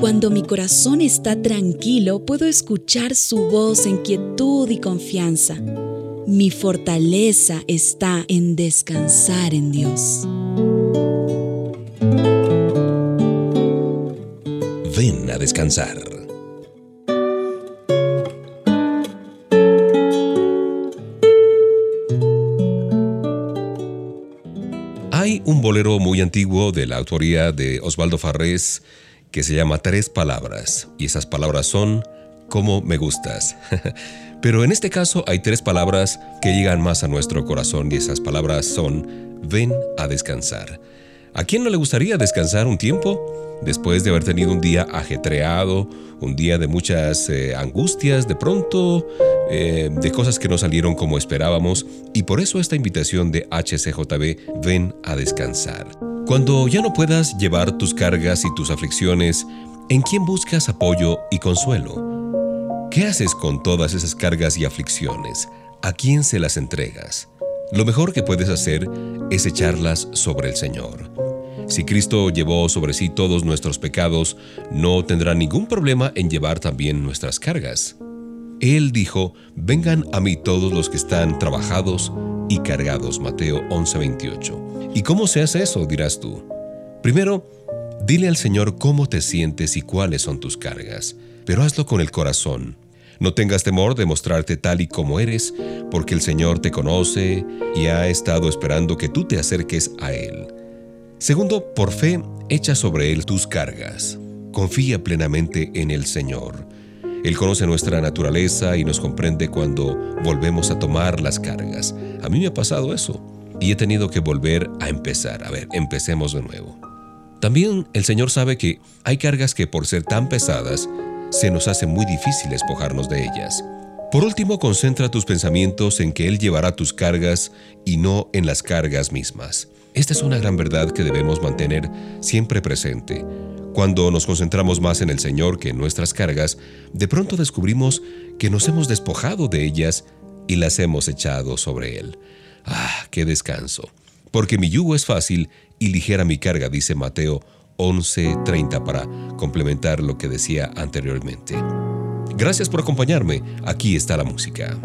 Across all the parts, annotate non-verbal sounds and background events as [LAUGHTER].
Cuando mi corazón está tranquilo, puedo escuchar su voz en quietud y confianza. Mi fortaleza está en descansar en Dios. Ven a descansar. Hay un bolero muy antiguo de la autoría de Osvaldo Farrés que se llama Tres Palabras, y esas palabras son como me gustas. [LAUGHS] Pero en este caso hay tres palabras que llegan más a nuestro corazón y esas palabras son ven a descansar. ¿A quién no le gustaría descansar un tiempo? Después de haber tenido un día ajetreado, un día de muchas eh, angustias, de pronto, eh, de cosas que no salieron como esperábamos, y por eso esta invitación de HCJB, ven a descansar. Cuando ya no puedas llevar tus cargas y tus aflicciones, ¿en quién buscas apoyo y consuelo? ¿Qué haces con todas esas cargas y aflicciones? ¿A quién se las entregas? Lo mejor que puedes hacer es echarlas sobre el Señor. Si Cristo llevó sobre sí todos nuestros pecados, no tendrá ningún problema en llevar también nuestras cargas. Él dijo, vengan a mí todos los que están trabajados y cargados. Mateo 11:28. ¿Y cómo se hace eso? dirás tú. Primero, dile al Señor cómo te sientes y cuáles son tus cargas, pero hazlo con el corazón. No tengas temor de mostrarte tal y como eres, porque el Señor te conoce y ha estado esperando que tú te acerques a Él. Segundo, por fe, echa sobre Él tus cargas. Confía plenamente en el Señor. Él conoce nuestra naturaleza y nos comprende cuando volvemos a tomar las cargas. A mí me ha pasado eso y he tenido que volver a empezar. A ver, empecemos de nuevo. También el Señor sabe que hay cargas que por ser tan pesadas se nos hace muy difícil despojarnos de ellas. Por último, concentra tus pensamientos en que Él llevará tus cargas y no en las cargas mismas. Esta es una gran verdad que debemos mantener siempre presente. Cuando nos concentramos más en el Señor que en nuestras cargas, de pronto descubrimos que nos hemos despojado de ellas y las hemos echado sobre Él. ¡Ah, qué descanso! Porque mi yugo es fácil y ligera mi carga, dice Mateo 11:30 para complementar lo que decía anteriormente. Gracias por acompañarme. Aquí está la música.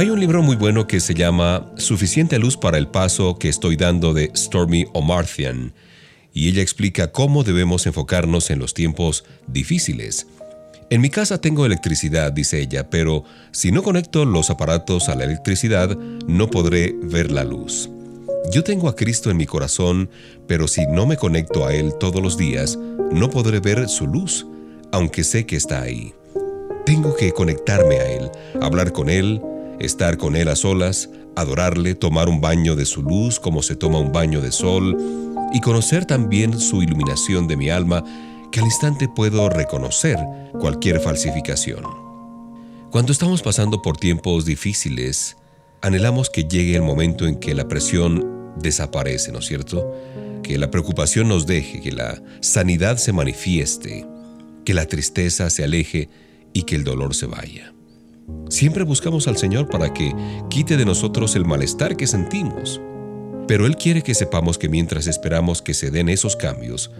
Hay un libro muy bueno que se llama Suficiente luz para el paso que estoy dando de Stormy O'Marthian, y ella explica cómo debemos enfocarnos en los tiempos difíciles. En mi casa tengo electricidad, dice ella, pero si no conecto los aparatos a la electricidad, no podré ver la luz. Yo tengo a Cristo en mi corazón, pero si no me conecto a Él todos los días, no podré ver su luz, aunque sé que está ahí. Tengo que conectarme a Él, hablar con Él, estar con Él a solas, adorarle, tomar un baño de su luz como se toma un baño de sol, y conocer también su iluminación de mi alma, que al instante puedo reconocer cualquier falsificación. Cuando estamos pasando por tiempos difíciles, anhelamos que llegue el momento en que la presión desaparece, ¿no es cierto? Que la preocupación nos deje, que la sanidad se manifieste, que la tristeza se aleje y que el dolor se vaya. Siempre buscamos al Señor para que quite de nosotros el malestar que sentimos. Pero Él quiere que sepamos que mientras esperamos que se den esos cambios,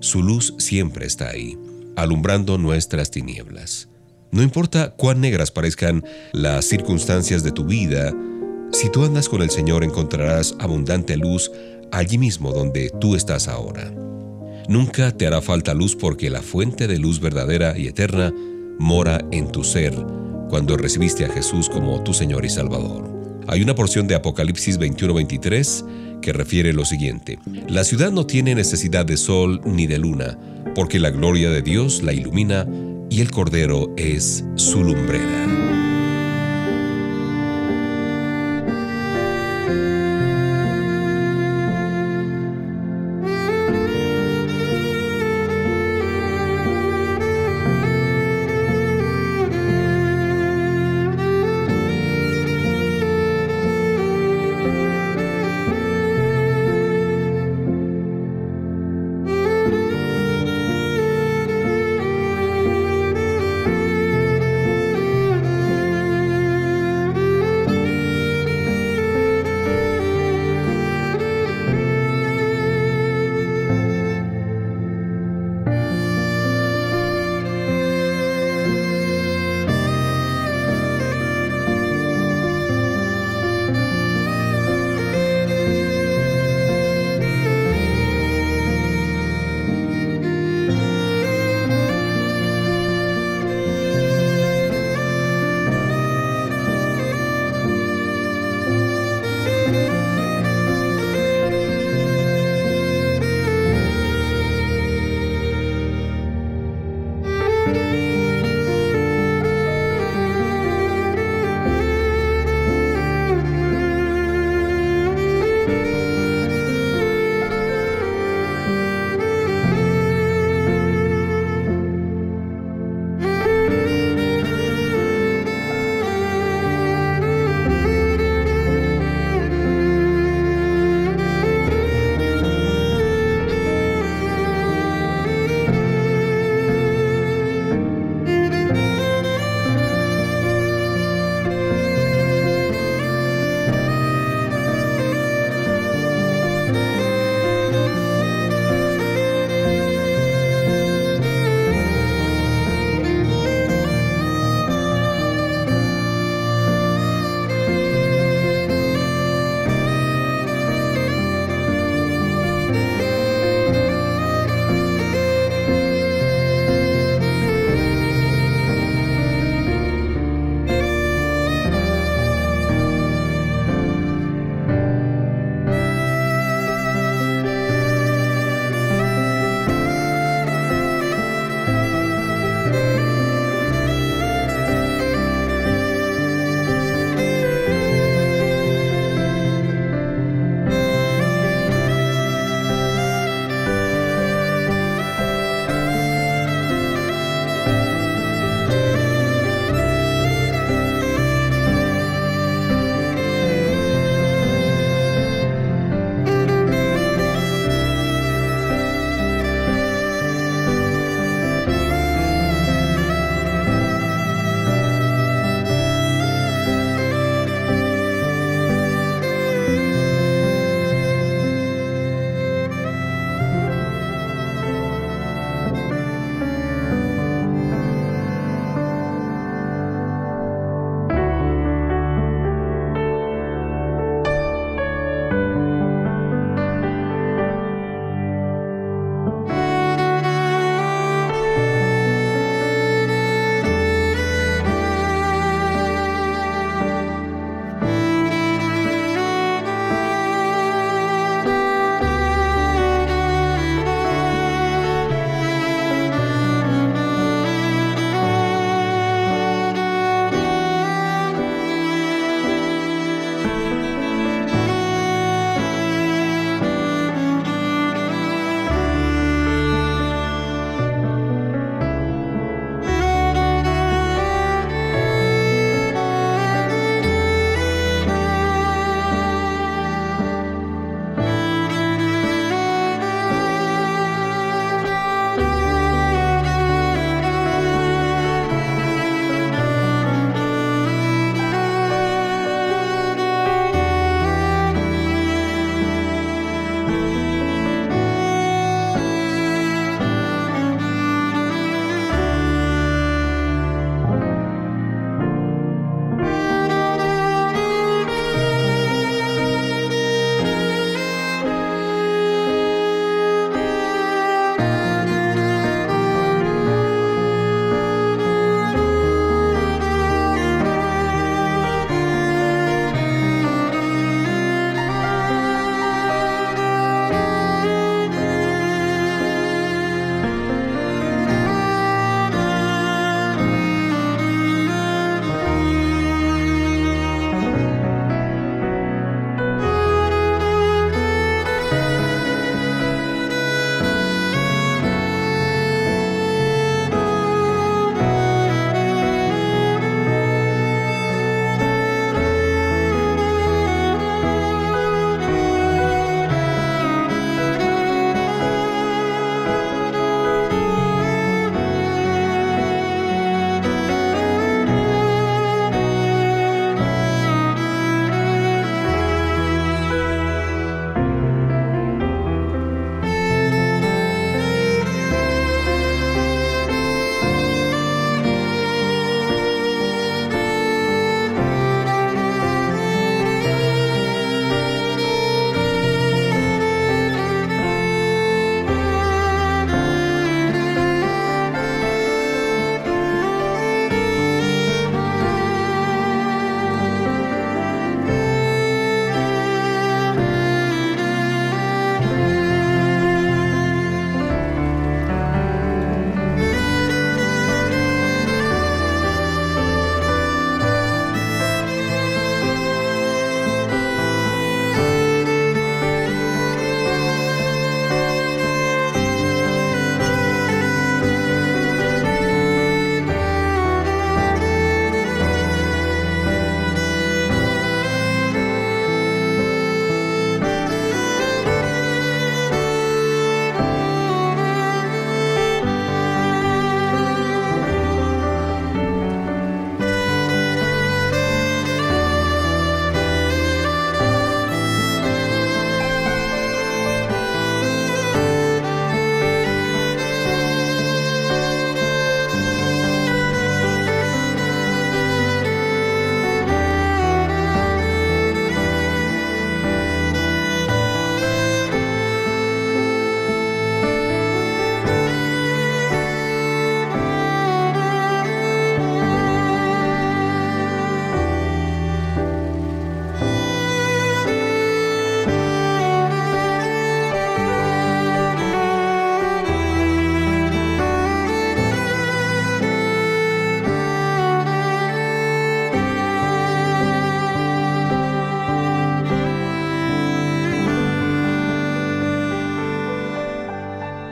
su luz siempre está ahí, alumbrando nuestras tinieblas. No importa cuán negras parezcan las circunstancias de tu vida, si tú andas con el Señor encontrarás abundante luz allí mismo donde tú estás ahora. Nunca te hará falta luz porque la fuente de luz verdadera y eterna mora en tu ser cuando recibiste a Jesús como tu Señor y Salvador. Hay una porción de Apocalipsis 21-23 que refiere lo siguiente. La ciudad no tiene necesidad de sol ni de luna, porque la gloria de Dios la ilumina y el Cordero es su lumbrera.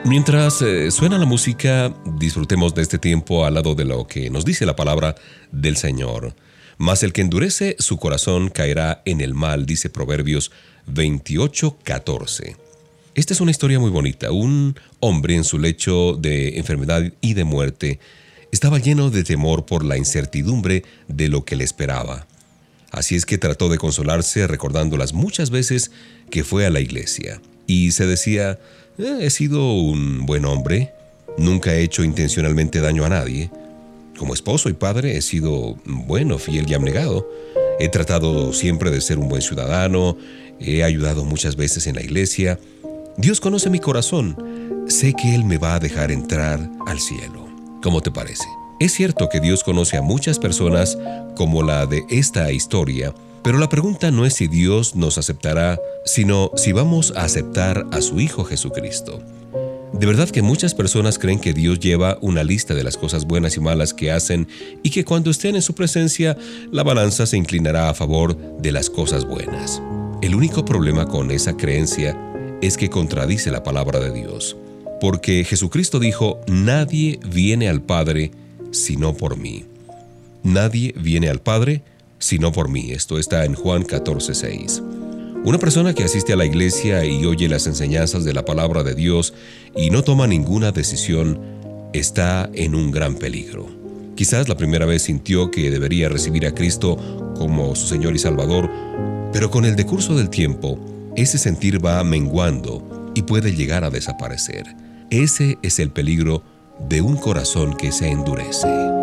Mientras eh, suena la música, disfrutemos de este tiempo al lado de lo que nos dice la palabra del Señor. Mas el que endurece su corazón caerá en el mal, dice Proverbios 28:14. Esta es una historia muy bonita. Un hombre en su lecho de enfermedad y de muerte estaba lleno de temor por la incertidumbre de lo que le esperaba. Así es que trató de consolarse recordando las muchas veces que fue a la iglesia. Y se decía, eh, he sido un buen hombre, nunca he hecho intencionalmente daño a nadie. Como esposo y padre he sido bueno, fiel y abnegado. He tratado siempre de ser un buen ciudadano, he ayudado muchas veces en la iglesia. Dios conoce mi corazón, sé que Él me va a dejar entrar al cielo. ¿Cómo te parece? Es cierto que Dios conoce a muchas personas como la de esta historia, pero la pregunta no es si Dios nos aceptará, sino si vamos a aceptar a su Hijo Jesucristo. De verdad que muchas personas creen que Dios lleva una lista de las cosas buenas y malas que hacen y que cuando estén en su presencia la balanza se inclinará a favor de las cosas buenas. El único problema con esa creencia es que contradice la palabra de Dios, porque Jesucristo dijo, nadie viene al Padre sino por mí. Nadie viene al Padre sino por mí. Esto está en Juan 14:6. Una persona que asiste a la iglesia y oye las enseñanzas de la palabra de Dios y no toma ninguna decisión está en un gran peligro. Quizás la primera vez sintió que debería recibir a Cristo como su Señor y Salvador, pero con el decurso del tiempo, ese sentir va menguando y puede llegar a desaparecer. Ese es el peligro de un corazón que se endurece.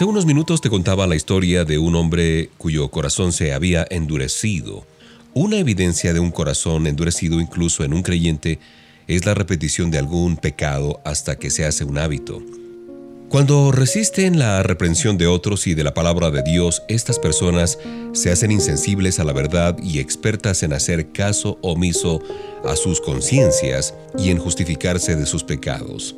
Hace unos minutos te contaba la historia de un hombre cuyo corazón se había endurecido. Una evidencia de un corazón endurecido incluso en un creyente es la repetición de algún pecado hasta que se hace un hábito. Cuando resisten la reprensión de otros y de la palabra de Dios, estas personas se hacen insensibles a la verdad y expertas en hacer caso omiso a sus conciencias y en justificarse de sus pecados.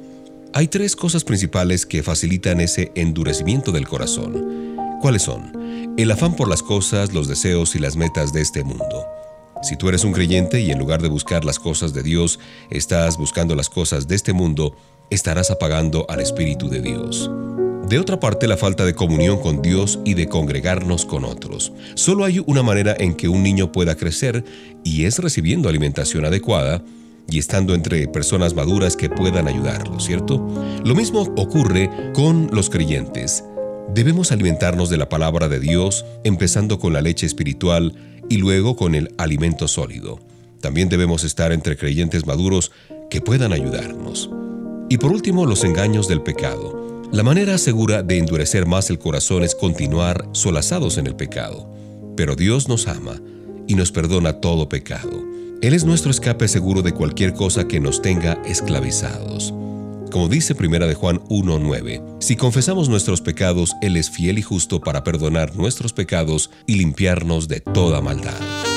Hay tres cosas principales que facilitan ese endurecimiento del corazón. ¿Cuáles son? El afán por las cosas, los deseos y las metas de este mundo. Si tú eres un creyente y en lugar de buscar las cosas de Dios, estás buscando las cosas de este mundo, estarás apagando al Espíritu de Dios. De otra parte, la falta de comunión con Dios y de congregarnos con otros. Solo hay una manera en que un niño pueda crecer y es recibiendo alimentación adecuada y estando entre personas maduras que puedan ayudarlo, ¿cierto? Lo mismo ocurre con los creyentes. Debemos alimentarnos de la palabra de Dios, empezando con la leche espiritual y luego con el alimento sólido. También debemos estar entre creyentes maduros que puedan ayudarnos. Y por último, los engaños del pecado. La manera segura de endurecer más el corazón es continuar solazados en el pecado. Pero Dios nos ama y nos perdona todo pecado. Él es nuestro escape seguro de cualquier cosa que nos tenga esclavizados. Como dice Primera de Juan 1:9, si confesamos nuestros pecados, Él es fiel y justo para perdonar nuestros pecados y limpiarnos de toda maldad.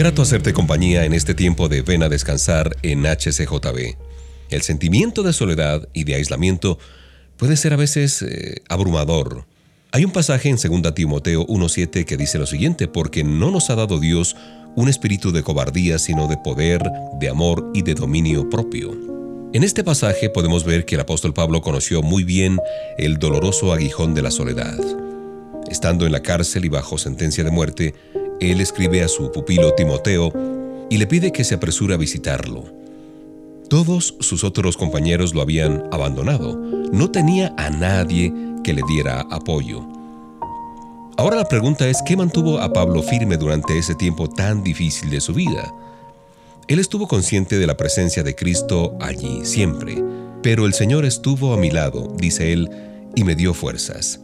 Grato hacerte compañía en este tiempo de ven a descansar en HCJB. El sentimiento de soledad y de aislamiento puede ser a veces eh, abrumador. Hay un pasaje en 2 Timoteo 1.7 que dice lo siguiente, porque no nos ha dado Dios un espíritu de cobardía, sino de poder, de amor y de dominio propio. En este pasaje podemos ver que el apóstol Pablo conoció muy bien el doloroso aguijón de la soledad. Estando en la cárcel y bajo sentencia de muerte, él escribe a su pupilo Timoteo y le pide que se apresure a visitarlo. Todos sus otros compañeros lo habían abandonado. No tenía a nadie que le diera apoyo. Ahora la pregunta es, ¿qué mantuvo a Pablo firme durante ese tiempo tan difícil de su vida? Él estuvo consciente de la presencia de Cristo allí siempre, pero el Señor estuvo a mi lado, dice él, y me dio fuerzas.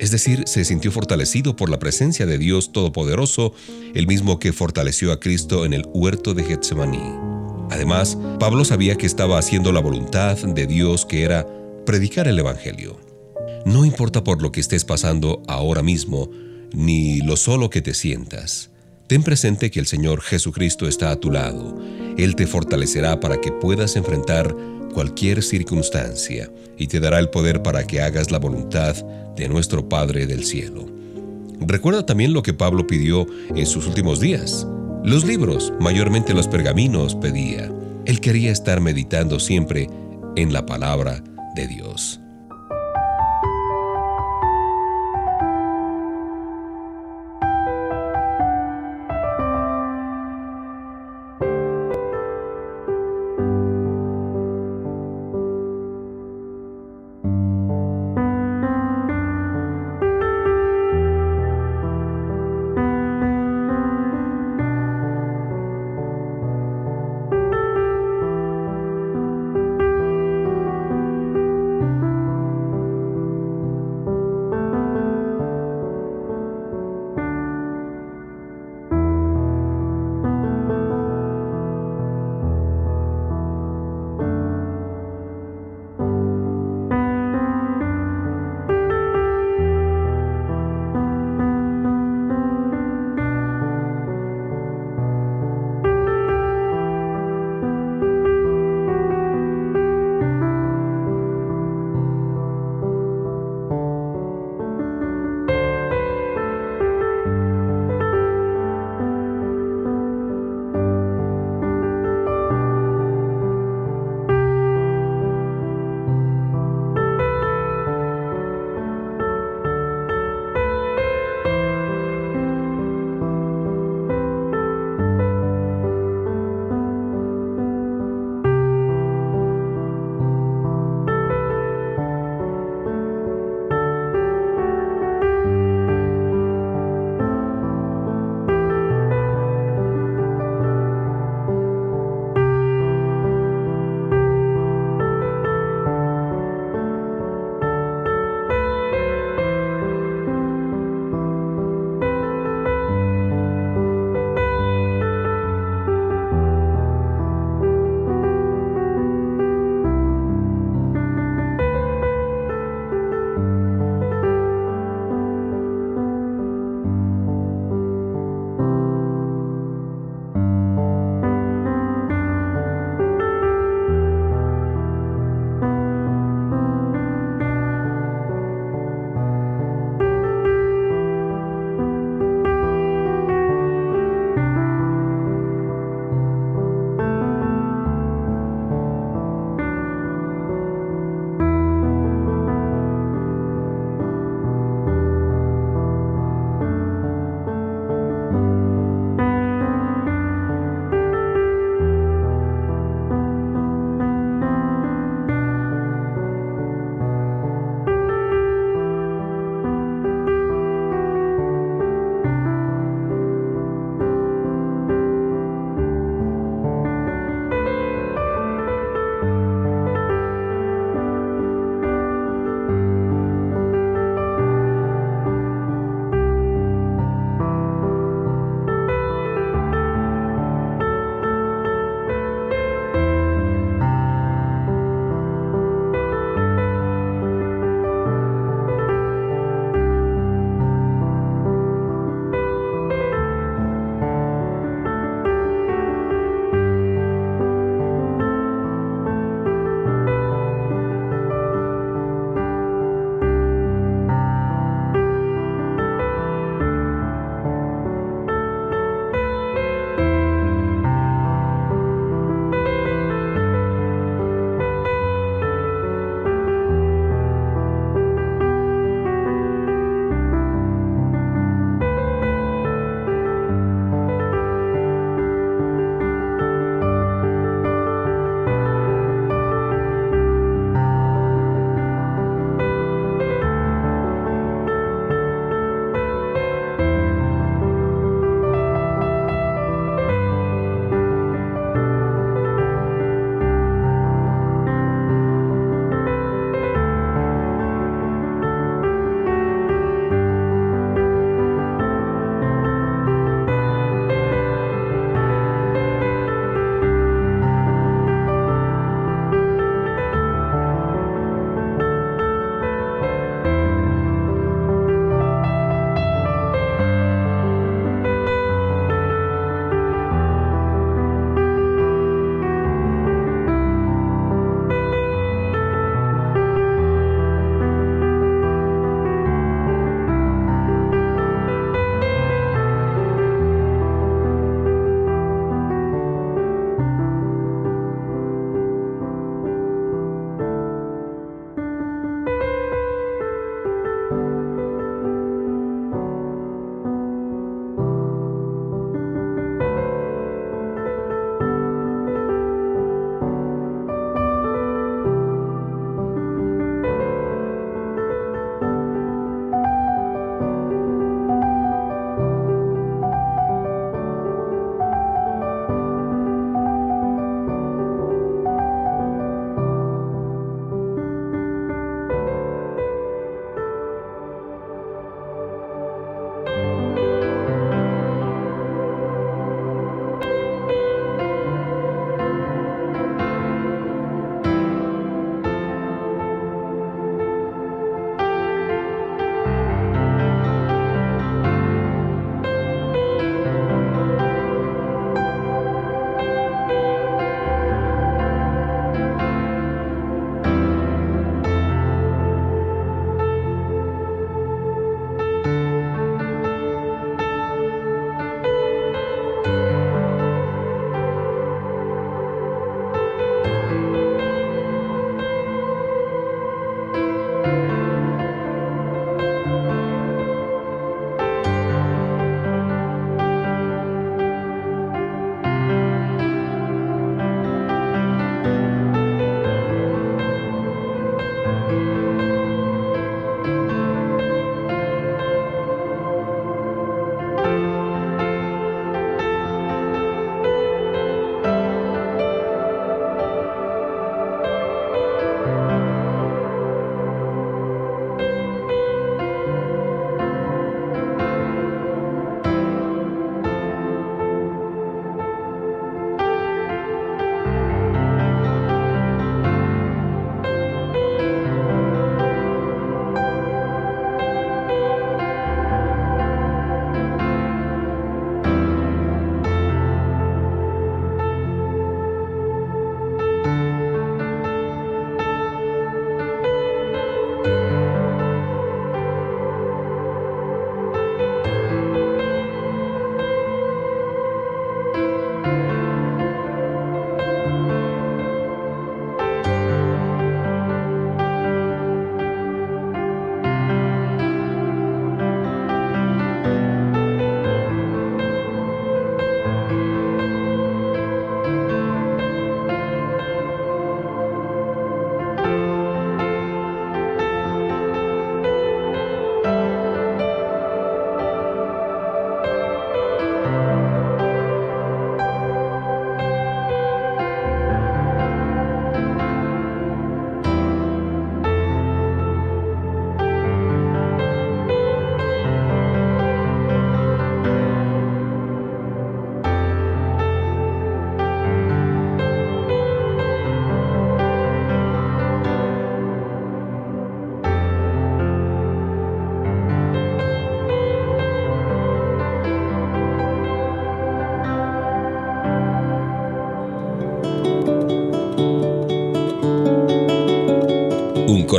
Es decir, se sintió fortalecido por la presencia de Dios Todopoderoso, el mismo que fortaleció a Cristo en el huerto de Getsemaní. Además, Pablo sabía que estaba haciendo la voluntad de Dios que era predicar el Evangelio. No importa por lo que estés pasando ahora mismo, ni lo solo que te sientas. Ten presente que el Señor Jesucristo está a tu lado. Él te fortalecerá para que puedas enfrentar cualquier circunstancia y te dará el poder para que hagas la voluntad de nuestro Padre del cielo. Recuerda también lo que Pablo pidió en sus últimos días. Los libros, mayormente los pergaminos, pedía. Él quería estar meditando siempre en la palabra de Dios.